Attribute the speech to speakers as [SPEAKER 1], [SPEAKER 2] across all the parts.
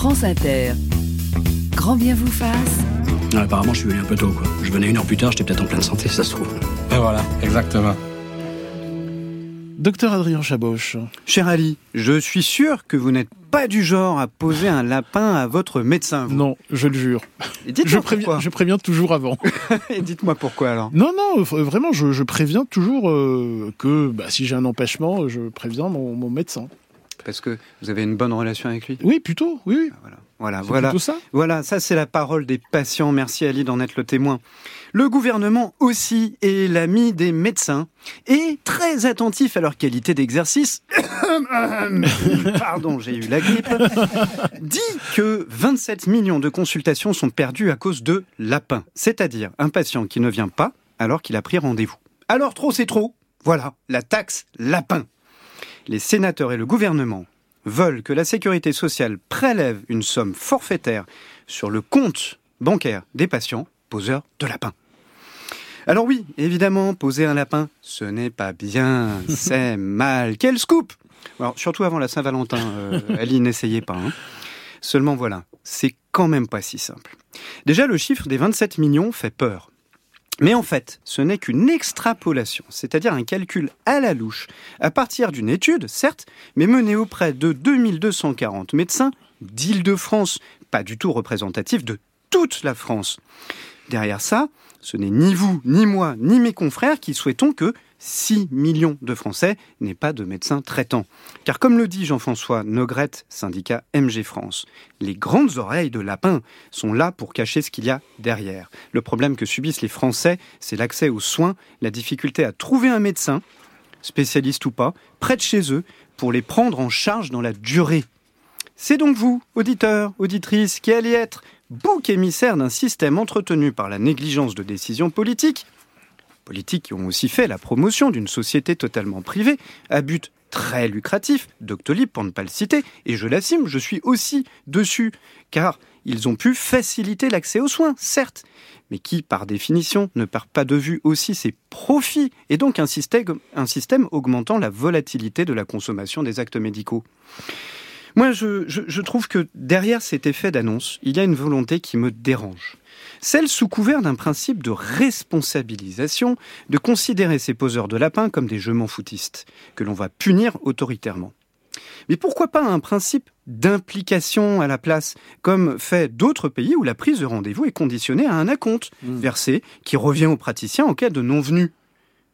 [SPEAKER 1] France Inter. Grand bien vous fasse.
[SPEAKER 2] Ah, apparemment, je suis venu un peu tôt, quoi. Je venais une heure plus tard, j'étais peut-être en pleine santé, ça se trouve.
[SPEAKER 3] Et voilà, exactement.
[SPEAKER 4] Docteur Adrien Chaboche.
[SPEAKER 5] Cher Ali, je suis sûr que vous n'êtes pas du genre à poser un lapin à votre médecin. vous.
[SPEAKER 4] Non, je le jure.
[SPEAKER 5] Et dites-moi
[SPEAKER 4] Je
[SPEAKER 5] pourquoi.
[SPEAKER 4] préviens, je préviens toujours avant.
[SPEAKER 5] Et dites-moi pourquoi alors.
[SPEAKER 4] Non, non, v- vraiment, je, je préviens toujours euh, que bah, si j'ai un empêchement, je préviens mon, mon médecin.
[SPEAKER 5] Parce que vous avez une bonne relation avec lui.
[SPEAKER 4] Oui, plutôt, oui, oui.
[SPEAKER 5] Voilà, voilà, voilà.
[SPEAKER 4] ça.
[SPEAKER 5] Voilà, ça c'est la parole des patients. Merci Ali d'en être le témoin. Le gouvernement aussi est l'ami des médecins et très attentif à leur qualité d'exercice. Pardon, j'ai eu la grippe. Dit que 27 millions de consultations sont perdues à cause de lapin, c'est-à-dire un patient qui ne vient pas alors qu'il a pris rendez-vous. Alors trop c'est trop. Voilà, la taxe lapin. Les sénateurs et le gouvernement veulent que la sécurité sociale prélève une somme forfaitaire sur le compte bancaire des patients poseurs de lapins. Alors oui, évidemment, poser un lapin, ce n'est pas bien, c'est mal. Quel scoop Alors surtout avant la Saint-Valentin, euh, Ali, n'essayez pas. hein. Seulement voilà, c'est quand même pas si simple. Déjà, le chiffre des 27 millions fait peur. Mais en fait, ce n'est qu'une extrapolation, c'est-à-dire un calcul à la louche, à partir d'une étude, certes, mais menée auprès de 2240 médecins d'Île-de-France, pas du tout représentatif de toute la France. Derrière ça, ce n'est ni vous, ni moi, ni mes confrères qui souhaitons que 6 millions de Français n'aient pas de médecin traitant. Car comme le dit Jean-François Nogrette, syndicat MG France, les grandes oreilles de lapin sont là pour cacher ce qu'il y a derrière. Le problème que subissent les Français, c'est l'accès aux soins, la difficulté à trouver un médecin, spécialiste ou pas, près de chez eux, pour les prendre en charge dans la durée. C'est donc vous, auditeurs, auditrices, qui allez être bouc émissaire d'un système entretenu par la négligence de décisions politiques, politiques qui ont aussi fait la promotion d'une société totalement privée, à but très lucratif, Doctolib pour ne pas le citer, et je l'assume, je suis aussi dessus, car ils ont pu faciliter l'accès aux soins, certes, mais qui, par définition, ne perd pas de vue aussi ses profits, et donc un système, un système augmentant la volatilité de la consommation des actes médicaux. Moi, je, je- je trouve que derrière cet effet d'annonce, il y a une volonté qui me dérange. Celle sous couvert d'un principe de responsabilisation, de considérer ces poseurs de lapins comme des je m'en foutistes, que l'on va punir autoritairement. Mais pourquoi pas un principe d'implication à la place, comme fait d'autres pays où la prise de rendez-vous est conditionnée à un acompte versé qui revient au praticien en cas de non-venue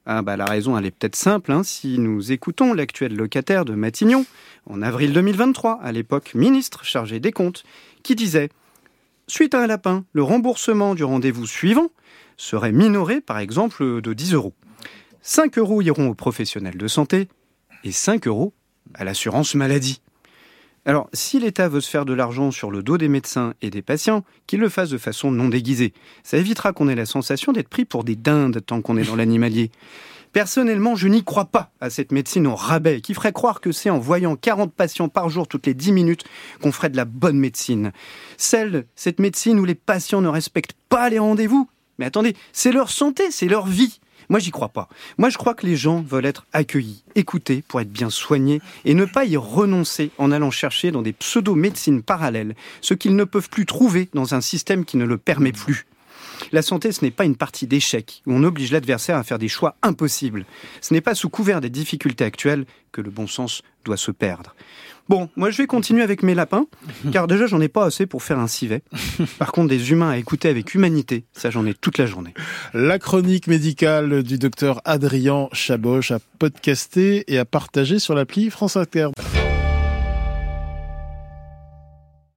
[SPEAKER 5] ah bah, la raison, elle est peut-être simple. hein, si nous écoutons l'actuel locataire de Matignon, en avril 2023, à l'époque ministre chargé des comptes, qui disait Suite à un lapin, le remboursement du rendez-vous suivant serait minoré, par exemple, de 10 euros. 5 euros iront aux professionnels de santé et 5 euros à l'assurance maladie. Alors, si l'État veut se faire de l'argent sur le dos des médecins et des patients, qu'il le fasse de façon non déguisée. Ça évitera qu'on ait la sensation d'être pris pour des dindes tant qu'on est dans l'animalier. Personnellement, je n'y crois pas à cette médecine au rabais qui ferait croire que c'est en voyant 40 patients par jour toutes les 10 minutes qu'on ferait de la bonne médecine. Celle, cette médecine où les patients ne respectent pas les rendez-vous. Mais attendez, c'est leur santé, c'est leur vie. Moi, j'y crois pas. Moi, je crois que les gens veulent être accueillis, écoutés pour être bien soignés et ne pas y renoncer en allant chercher dans des pseudo-médecines parallèles ce qu'ils ne peuvent plus trouver dans un système qui ne le permet plus. La santé, ce n'est pas une partie d'échec où on oblige l'adversaire à faire des choix impossibles. Ce n'est pas sous couvert des difficultés actuelles que le bon sens doit se perdre. Bon, moi je vais continuer avec mes lapins, car déjà j'en ai pas assez pour faire un civet. Par contre, des humains à écouter avec humanité, ça j'en ai toute la journée.
[SPEAKER 4] La chronique médicale du docteur Adrien Chaboche à podcaster et à partager sur l'appli France Inter.